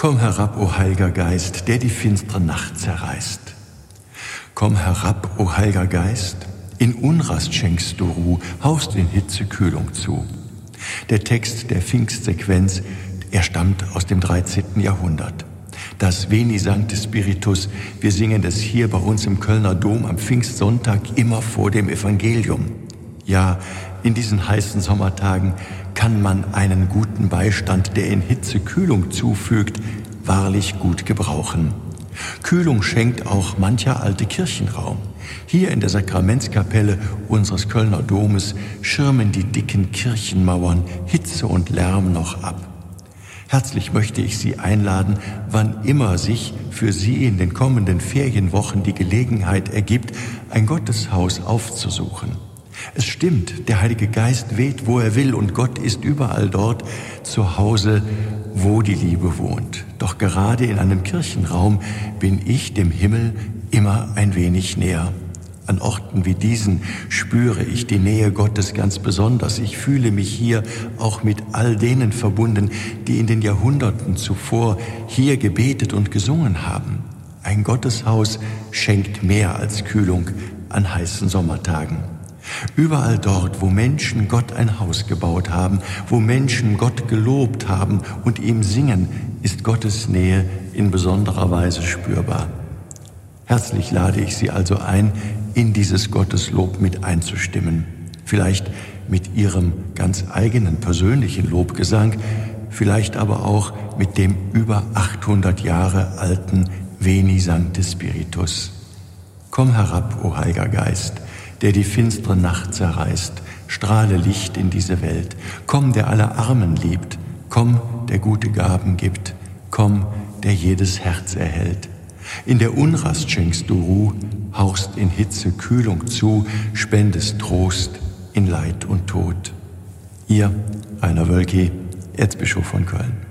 Komm herab, o Heiliger Geist, der die finstere Nacht zerreißt. Komm herab, o Heiliger Geist, in Unrast schenkst du Ruh, haust in Hitze Kühlung zu. Der Text der Pfingstsequenz, er stammt aus dem 13. Jahrhundert. Das Veni Sancte Spiritus, wir singen das hier bei uns im Kölner Dom am Pfingstsonntag immer vor dem Evangelium. Ja, in diesen heißen Sommertagen kann man einen guten Beistand, der in Hitze Kühlung zufügt, wahrlich gut gebrauchen. Kühlung schenkt auch mancher alte Kirchenraum. Hier in der Sakramentskapelle unseres Kölner Domes schirmen die dicken Kirchenmauern Hitze und Lärm noch ab. Herzlich möchte ich Sie einladen, wann immer sich für Sie in den kommenden Ferienwochen die Gelegenheit ergibt, ein Gotteshaus aufzusuchen. Es stimmt, der Heilige Geist weht, wo er will, und Gott ist überall dort zu Hause, wo die Liebe wohnt. Doch gerade in einem Kirchenraum bin ich dem Himmel immer ein wenig näher. An Orten wie diesen spüre ich die Nähe Gottes ganz besonders. Ich fühle mich hier auch mit all denen verbunden, die in den Jahrhunderten zuvor hier gebetet und gesungen haben. Ein Gotteshaus schenkt mehr als Kühlung an heißen Sommertagen. Überall dort, wo Menschen Gott ein Haus gebaut haben, wo Menschen Gott gelobt haben und ihm singen, ist Gottes Nähe in besonderer Weise spürbar. Herzlich lade ich Sie also ein, in dieses Gotteslob mit einzustimmen. Vielleicht mit Ihrem ganz eigenen persönlichen Lobgesang, vielleicht aber auch mit dem über 800 Jahre alten Veni Sancte Spiritus. Komm herab, o Heiliger Geist, der die finstere Nacht zerreißt, strahle Licht in diese Welt. Komm, der alle Armen liebt. Komm, der gute Gaben gibt. Komm, der jedes Herz erhält. In der Unrast schenkst du Ruh, hauchst in Hitze Kühlung zu, spendest Trost in Leid und Tod. Ihr, Rainer Wölki, Erzbischof von Köln.